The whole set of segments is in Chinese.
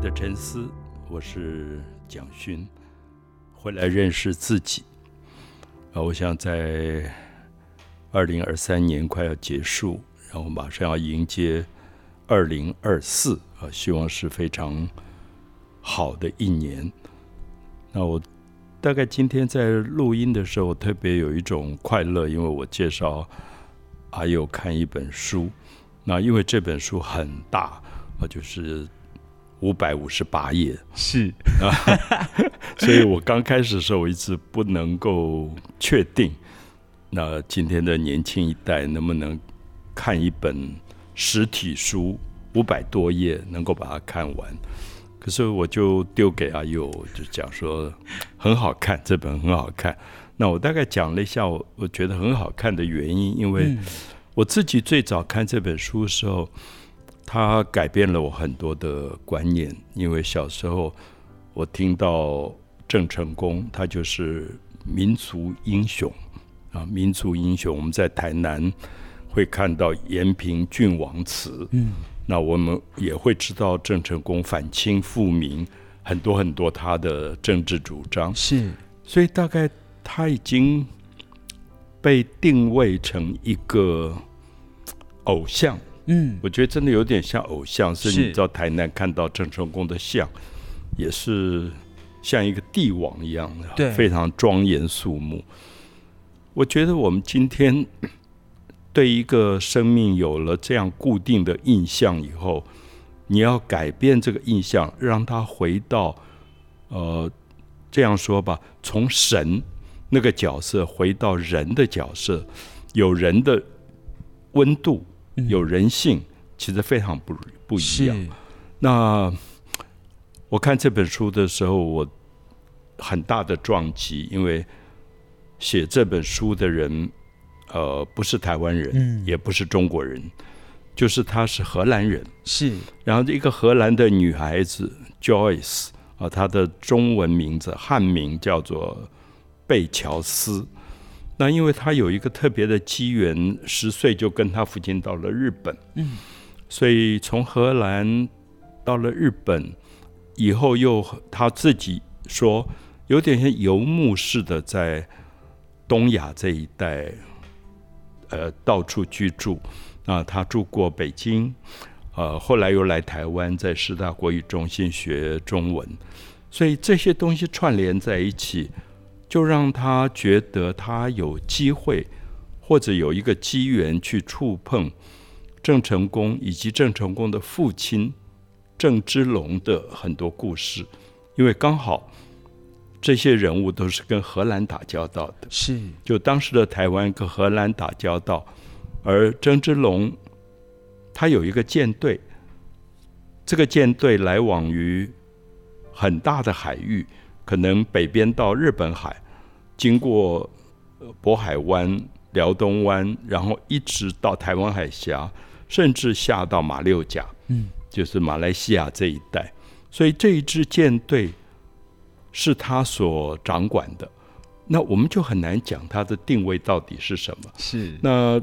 的沉思，我是蒋勋，回来认识自己。啊，我想在二零二三年快要结束，然后马上要迎接二零二四啊，希望是非常好的一年。那我大概今天在录音的时候，特别有一种快乐，因为我介绍阿佑看一本书。那因为这本书很大啊，就是五百五十八页，是啊，所以我刚开始的时候，我一直不能够确定，那今天的年轻一代能不能看一本实体书五百多页，能够把它看完。可是我就丢给阿佑，就讲说很好看，这本很好看。那我大概讲了一下，我我觉得很好看的原因，因为我自己最早看这本书的时候，它改变了我很多的观念。因为小时候我听到郑成功，他就是民族英雄啊，民族英雄。我们在台南会看到延平郡王祠，嗯。那我们也会知道郑成功反清复明很多很多他的政治主张是，所以大概他已经被定位成一个偶像，嗯，我觉得真的有点像偶像，是你到台南看到郑成功的像，也是像一个帝王一样的，对，非常庄严肃穆。我觉得我们今天。对一个生命有了这样固定的印象以后，你要改变这个印象，让他回到呃这样说吧，从神那个角色回到人的角色，有人的温度，有人性，其实非常不不一样。那我看这本书的时候，我很大的撞击，因为写这本书的人。呃，不是台湾人，也不是中国人，就是他是荷兰人。是，然后一个荷兰的女孩子 Joyce 啊，她的中文名字汉名叫做贝乔斯。那因为他有一个特别的机缘，十岁就跟他父亲到了日本。嗯，所以从荷兰到了日本以后，又他自己说，有点像游牧似的，在东亚这一带。呃，到处居住，啊，他住过北京，呃，后来又来台湾，在师大国语中心学中文，所以这些东西串联在一起，就让他觉得他有机会，或者有一个机缘去触碰郑成功以及郑成功的父亲郑芝龙的很多故事，因为刚好。这些人物都是跟荷兰打交道的，是就当时的台湾跟荷兰打交道，而郑芝龙他有一个舰队，这个舰队来往于很大的海域，可能北边到日本海，经过渤海湾、辽东湾，然后一直到台湾海峡，甚至下到马六甲，嗯，就是马来西亚这一带，所以这一支舰队。是他所掌管的，那我们就很难讲他的定位到底是什么。是那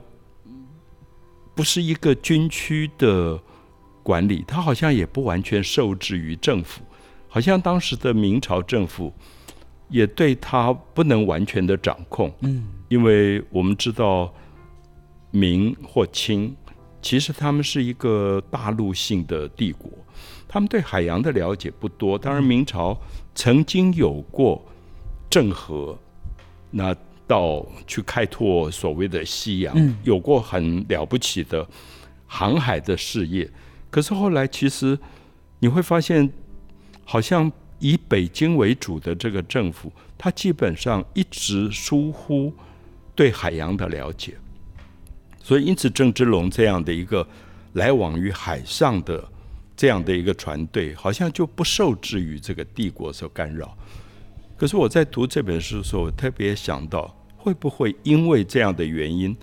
不是一个军区的管理，他好像也不完全受制于政府，好像当时的明朝政府也对他不能完全的掌控。嗯，因为我们知道明或清，其实他们是一个大陆性的帝国。他们对海洋的了解不多，当然明朝曾经有过郑和，那到去开拓所谓的西洋，有过很了不起的航海的事业。可是后来其实你会发现，好像以北京为主的这个政府，它基本上一直疏忽对海洋的了解，所以因此郑芝龙这样的一个来往于海上的。这样的一个船队，好像就不受制于这个帝国所干扰。可是我在读这本书的时候，我特别想到，会不会因为这样的原因，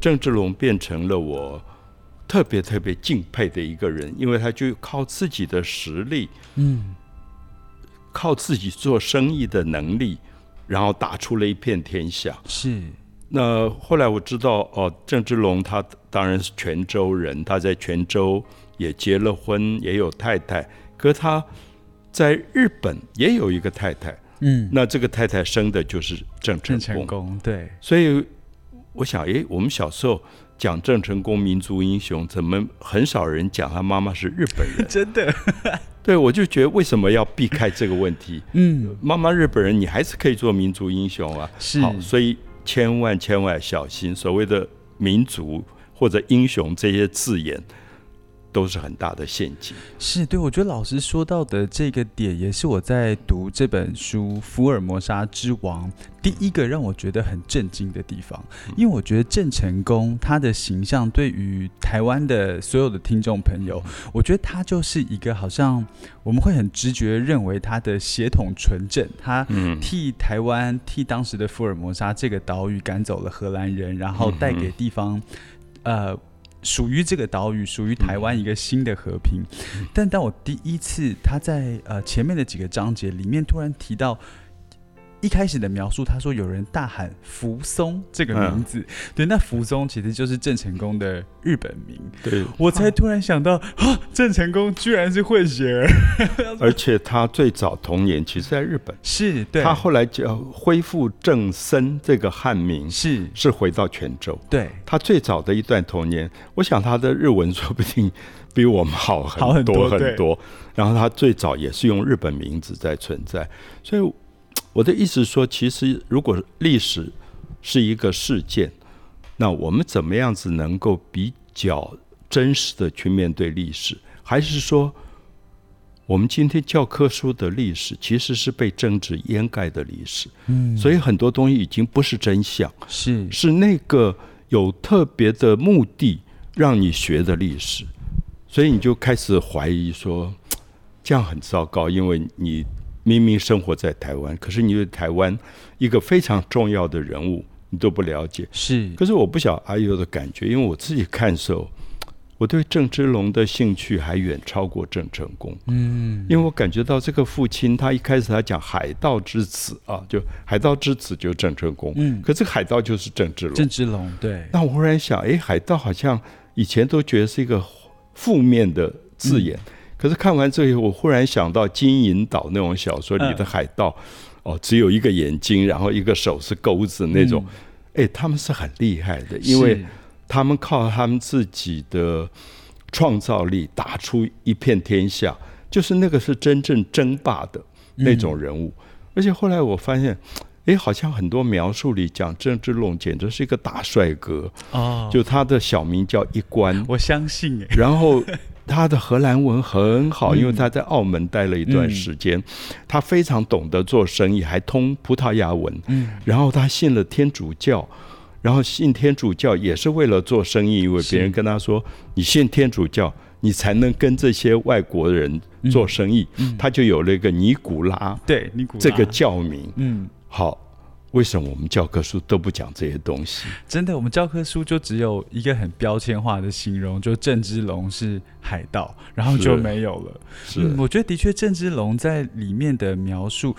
郑芝龙变成了我特别特别敬佩的一个人？因为他就靠自己的实力，嗯，靠自己做生意的能力，然后打出了一片天下。是。那后来我知道，哦，郑芝龙他当然是泉州人，他在泉州。也结了婚，也有太太，可是他在日本也有一个太太，嗯，那这个太太生的就是郑成功，功对，所以我想，诶，我们小时候讲郑成功民族英雄，怎么很少人讲他妈妈是日本人？真的，对，我就觉得为什么要避开这个问题？嗯，妈妈日本人，你还是可以做民族英雄啊。是好，所以千万千万小心，所谓的民族或者英雄这些字眼，都是很大的陷阱。是对，我觉得老师说到的这个点，也是我在读这本书《福尔摩沙之王》第一个让我觉得很震惊的地方。因为我觉得郑成功他的形象对于台湾的所有的听众朋友，我觉得他就是一个好像我们会很直觉认为他的血统纯正，他嗯替台湾替当时的福尔摩沙这个岛屿赶走了荷兰人，然后带给地方，呃。属于这个岛屿，属于台湾一个新的和平。但当我第一次他在呃前面的几个章节里面突然提到。一开始的描述，他说有人大喊“福松”这个名字，对，那福松其实就是郑成功的日本名。对，我才突然想到，啊，郑成功居然是混血儿，而且他最早童年其实在日本，是对，他后来叫恢复郑森这个汉名，是。是回到泉州。对，他最早的一段童年，我想他的日文说不定比我们好好很多很多。然后他最早也是用日本名字在存在，所以我的意思说，其实如果历史是一个事件，那我们怎么样子能够比较真实的去面对历史？还是说，我们今天教科书的历史其实是被政治掩盖的历史？嗯，所以很多东西已经不是真相。是是那个有特别的目的让你学的历史，所以你就开始怀疑说，这样很糟糕，因为你明明生活在台湾，可是你对台湾一个非常重要的人物你都不了解。是，可是我不晓得阿尤的感觉，因为我自己看的时候，我对郑芝龙的兴趣还远超过郑成功。嗯，因为我感觉到这个父亲，他一开始他讲海盗之子啊，就海盗之子就是郑成功，嗯可这个海盗就是郑芝龙。郑芝龙对，那我忽然想，诶，海盗好像以前都觉得是一个负面的字眼，可是看完这个，我忽然想到金银岛那种小说里的海盗，哦，只有一个眼睛，然后一个手是钩子那种，诶，他们是很厉害的，因为他们靠他们自己的创造力打出一片天下，就是那个是真正争霸的那种人物。而且后来我发现，诶，好像很多描述里讲郑芝龙简直是一个大帅哥，哦，就他的小名叫一关，我相信。哎，然后他的荷兰文很好，嗯。因为他在澳门待了一段时间，他非常懂得做生意，还通葡萄牙文。嗯，然后他信了天主教，然后信天主教也是为了做生意，因为别人跟他说，你信天主教，你才能跟这些外国人做生意，嗯。他就有了一个尼古拉对，尼古拉。这个教名。嗯，好，为什么我们教科书都不讲这些东西？真的，我们教科书就只有一个很标签化的形容，就郑芝龙是海盗，然后就没有了。是，嗯，我觉得的确郑芝龙在里面的描述，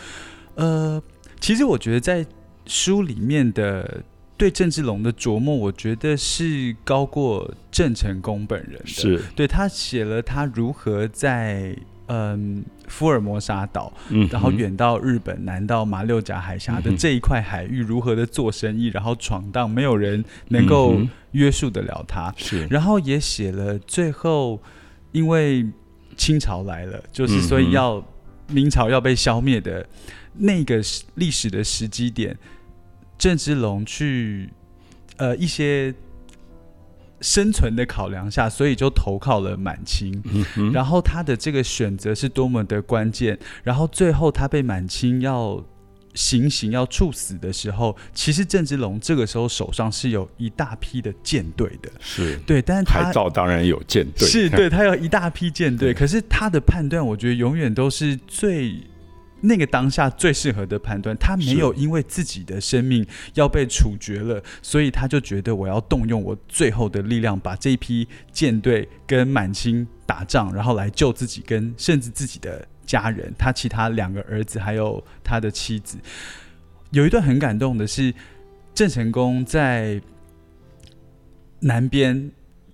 呃，其实我觉得在书里面的对郑芝龙的琢磨，我觉得是高过郑成功本人的。是，对他写了他如何在嗯福尔摩沙岛，嗯然后哼远到日本，南到马六甲海峡的这一块海域，如何的做生意，然后闯荡，没有人能够约束得了他。是，然后也写了最后，因为清朝来了，就是所以要、明朝要被消灭的那个时历史的时机点，郑芝龙去呃一些生存的考量下，所以就投靠了满清。嗯，然后他的这个选择是多么的关键，然后最后他被满清要行刑要处死的时候，其实郑芝龙这个时候手上是有一大批的舰队的，是。对，但是他海盗当然有舰队，是对 他有一大批舰队，可是他的判断，我觉得永远都是最那个当下最适合的判断。他没有因为自己的生命要被处决了，所以他就觉得我要动用我最后的力量，把这一批舰队跟满清打仗，然后来救自己跟甚至自己的家人，他其他两个儿子还有他的妻子。有一段很感动的是，郑成功在南边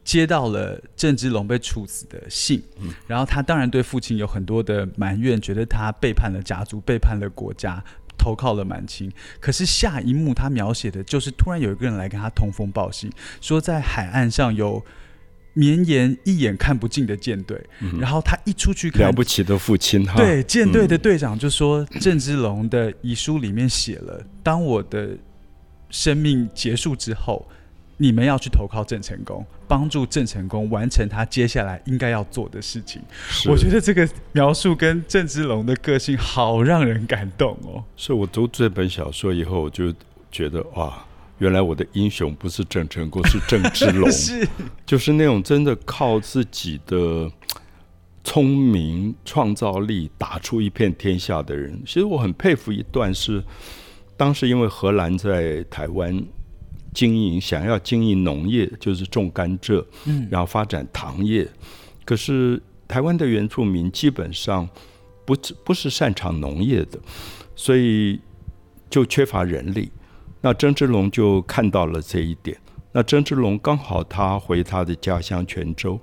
接到了郑芝龙被处死的信，然后他当然对父亲有很多的埋怨，觉得他背叛了家族，背叛了国家，投靠了满清。可是下一幕他描写的就是突然有一个人来跟他通风报信，说在海岸上有。绵延一眼看不尽的舰队，然后他一出去看了不起的父亲哈，对舰队的队长就说：“郑芝龙的遗书里面写了，当我的生命结束之后，你们要去投靠郑成功，帮助郑成功完成他接下来应该要做的事情。”我觉得这个描述跟郑芝龙的个性好让人感动哦。所以我读这本小说以后，我就觉得哇。原来我的英雄不是郑成功，是郑芝龙，是就是那种真的靠自己的聪明创造力打出一片天下的人。其实我很佩服一段是，当时因为荷兰在台湾经营，想要经营农业，就是种甘蔗，嗯，然后发展糖业，可是台湾的原住民基本上不不是擅长农业的，所以就缺乏人力。那曾志龙就看到了这一点。那曾志龙刚好他回他的家乡泉州，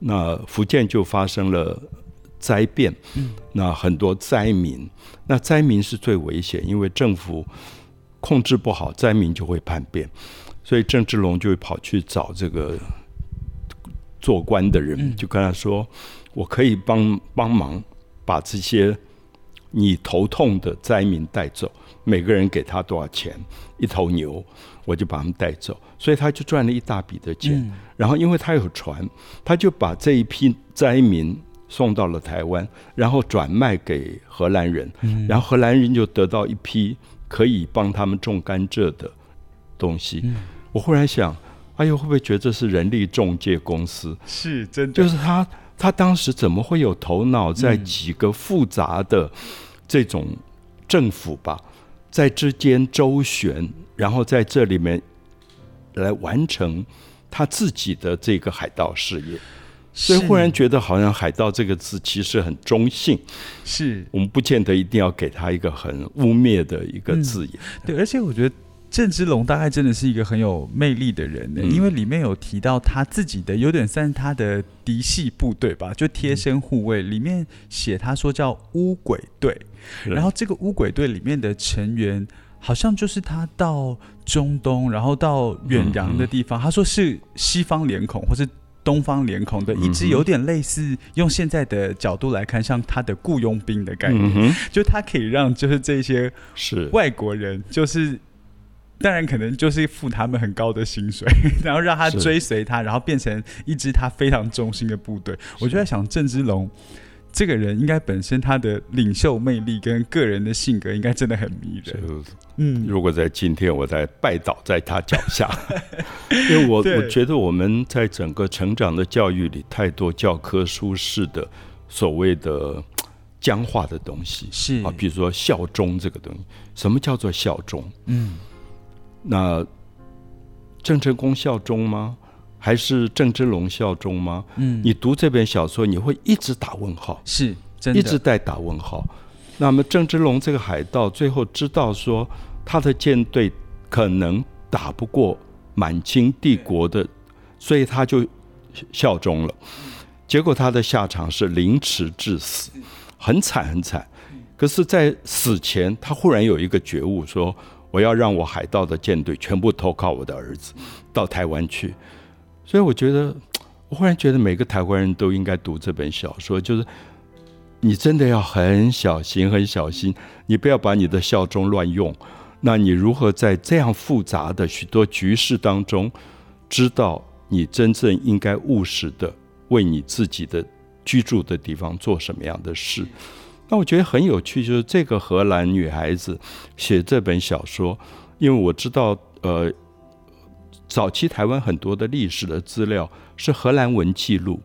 那福建就发生了灾变，那很多灾民，那灾民是最危险，因为政府控制不好，灾民就会叛变，所以郑芝龙就会跑去找这个做官的人，就跟他说：“我可以帮帮忙把这些你头痛的灾民带走。”每个人给他多少钱？一头牛，我就把他们带走，所以他就赚了一大笔的钱。然后，因为他有船，他就把这一批灾民送到了台湾，然后转卖给荷兰人。然后荷兰人就得到一批可以帮他们种甘蔗的东西。我忽然想，哎呦，会不会觉得这是人力中介公司？是真的，就是他，他当时怎么会有头脑在几个复杂的这种政府吧？在之间周旋，然后在这里面来完成他自己的这个海盗事业，所以忽然觉得好像“海盗”这个字其实很中性，是我们不见得一定要给他一个很污蔑的一个字眼。对，而且我觉得。郑芝龙大概真的是一个很有魅力的人呢，因为里面有提到他自己的，有点算他的嫡系部队吧，就贴身护卫。里面写他说叫乌鬼队，然后这个乌鬼队里面的成员，好像就是他到中东，然后到远洋的地方，他说是西方脸孔或是东方脸孔的，一直有点类似，用现在的角度来看，像他的雇佣兵的概念，就他可以让就是这些是外国人就是。当然，可能就是付他们很高的薪水，然后让他追随他，然后变成一支他非常忠心的部队。我就在想，郑芝龙这个人，应该本身他的领袖魅力跟个人的性格，应该真的很迷人。嗯，如果在今天我在拜倒在他脚下，因为我我觉得我们在整个成长的教育里，太多教科书式的所谓的僵化的东西是啊，比如说效忠这个东西，什么叫做效忠？嗯。那郑成功效忠吗？还是郑芝龙效忠吗？嗯，你读这本小说，你会一直打问号，是，一直在打问号。那么郑芝龙这个海盗最后知道说，他的舰队可能打不过满清帝国的，所以他就效忠了。结果他的下场是凌迟致死，很惨很惨。可是，在死前，他忽然有一个觉悟，说。我要让我海盗的舰队全部投靠我的儿子，到台湾去。所以我觉得，我忽然觉得每个台湾人都应该读这本小说。就是你真的要很小心，很小心，你不要把你的效忠乱用。那你如何在这样复杂的许多局势当中，知道你真正应该务实的为你自己的居住的地方做什么样的事？那我觉得很有趣，就是这个荷兰女孩子写这本小说，因为我知道，呃，早期台湾很多的历史的资料是荷兰文记录，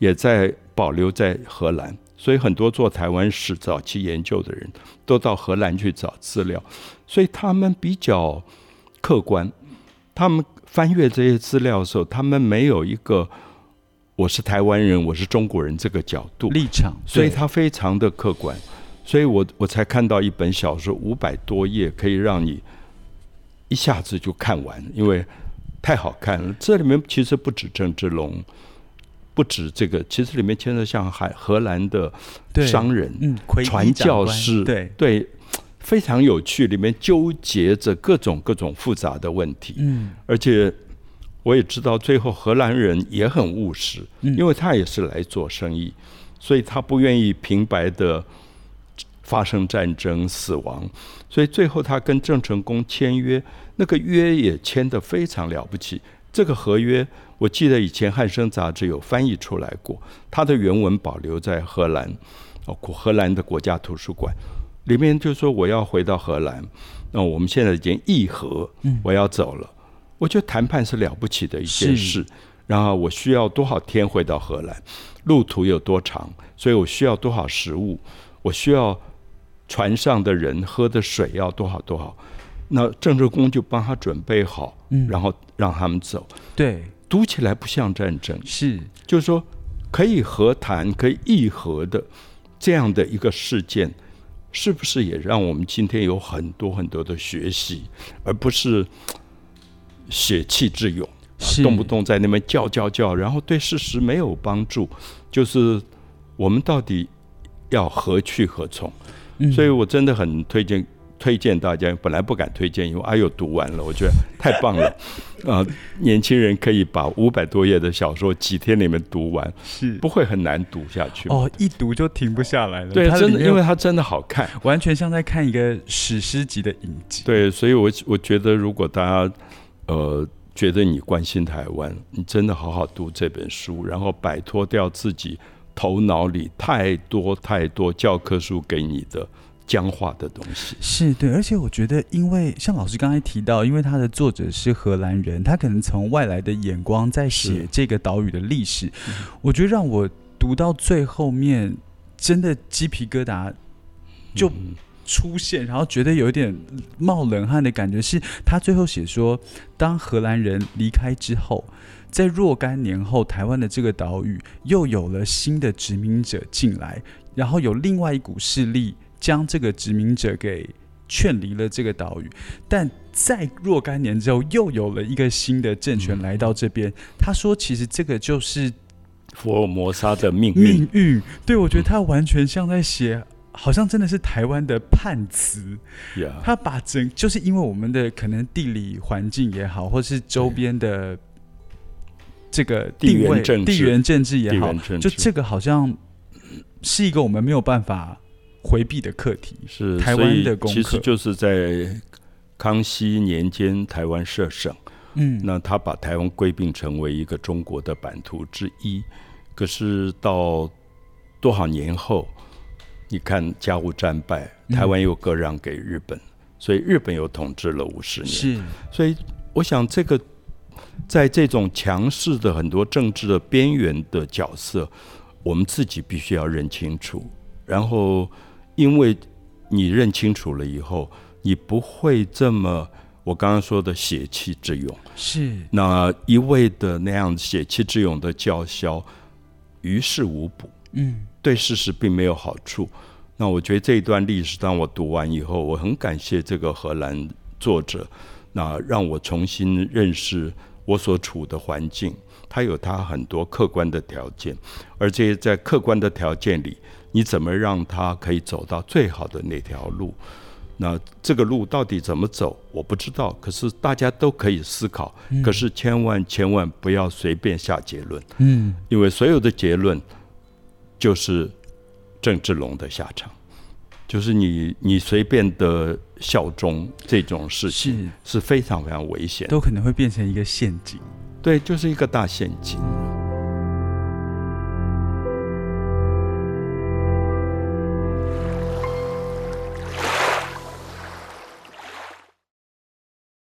也在保留在荷兰，所以很多做台湾史早期研究的人都到荷兰去找资料，所以他们比较客观，他们翻阅这些资料的时候，他们没有一个。我是台湾人，我是中国人，这个角度立场，所以他非常的客观，所以我我才看到一本小说五百多页，可以让你一下子就看完，因为太好看了。这里面其实不止郑芝龙，不止这个，其实里面牵涉像海荷兰的商人、嗯，传教士，对，对，非常有趣，里面纠结着各种各种复杂的问题。嗯而且我也知道，最后荷兰人也很务实，嗯因为他也是来做生意，所以他不愿意平白的发生战争死亡，所以最后他跟郑成功签约，那个约也签得非常了不起。这个合约，我记得以前汉生杂志有翻译出来过，它的原文保留在荷兰，哦，荷兰的国家图书馆里面，就说我要回到荷兰，那我们现在已经议和，我要走了。我觉得谈判是了不起的一件事。然后我需要多少天回到荷兰，路途有多长，所以我需要多少食物，我需要船上的人喝的水要多少多少。那郑成功就帮他准备好，嗯然后让他们走。对，读起来不像战争，是，就是说可以和谈、可以议和的这样的一个事件，是不是也让我们今天有很多很多的学习，而不是血气之勇，是动不动在那边叫叫叫，然后对事实没有帮助。就是我们到底要何去何从？嗯所以我真的很推荐推荐大家，本来不敢推荐，因为哎呦读完了，我觉得太棒了。啊、年轻人可以把五百多页的小说几天里面读完，是不会很难读下去。哦，一读就停不下来了。对，真的，因为它真的好看。完全像在看一个史诗级的影集。对，所以我我觉得，如果大家呃觉得你关心台湾，你真的好好读这本书，然后摆脱掉自己头脑里太多太多教科书给你的僵化的东西。是对，而且我觉得，因为像老师刚才提到，因为他的作者是荷兰人，他可能从外来的眼光在写这个岛屿的历史，我觉得让我读到最后面，真的鸡皮疙瘩就嗯出现，然后觉得有一点冒冷汗的感觉。是他最后写说，当荷兰人离开之后，在若干年后，台湾的这个岛屿又有了新的殖民者进来，然后有另外一股势力将这个殖民者给劝离了这个岛屿，但在若干年之后，又有了一个新的政权来到这边。他说，其实这个就是福尔摩沙的命运命运。对我觉得他完全像在写。好像真的是台湾的判词，呀，他把整就是因为我们的可能地理环境也好，或是周边的这个地位、缘政治地缘政治也好就这个好像是一个我们没有办法回避的课题。是台湾的功课其实就是在康熙年间，台湾设省。嗯，那他把台湾归并成为一个中国的版图之一。可是到多少年后，你看甲午战败，嗯台湾又割让给日本，所以日本又统治了五十年。是所以我想，这个在这种强势的很多政治的边缘的角色，我们自己必须要认清楚。然后，因为你认清楚了以后，你不会这么我刚刚说的血气之勇，是，那一味的那样血气之勇的叫嚣，于事无补。嗯，对事实并没有好处。那我觉得这一段历史，当我读完以后，我很感谢这个荷兰作者，那让我重新认识我所处的环境，它有它很多客观的条件，而这些在客观的条件里，你怎么让他可以走到最好的那条路？那这个路到底怎么走，我不知道。可是大家都可以思考，可是千万千万不要随便下结论。嗯，因为所有的结论就是郑志龙的下场，就是你你随便的效忠这种事情是是非常非常危险，都可能会变成一个陷阱。对，就是一个大陷阱。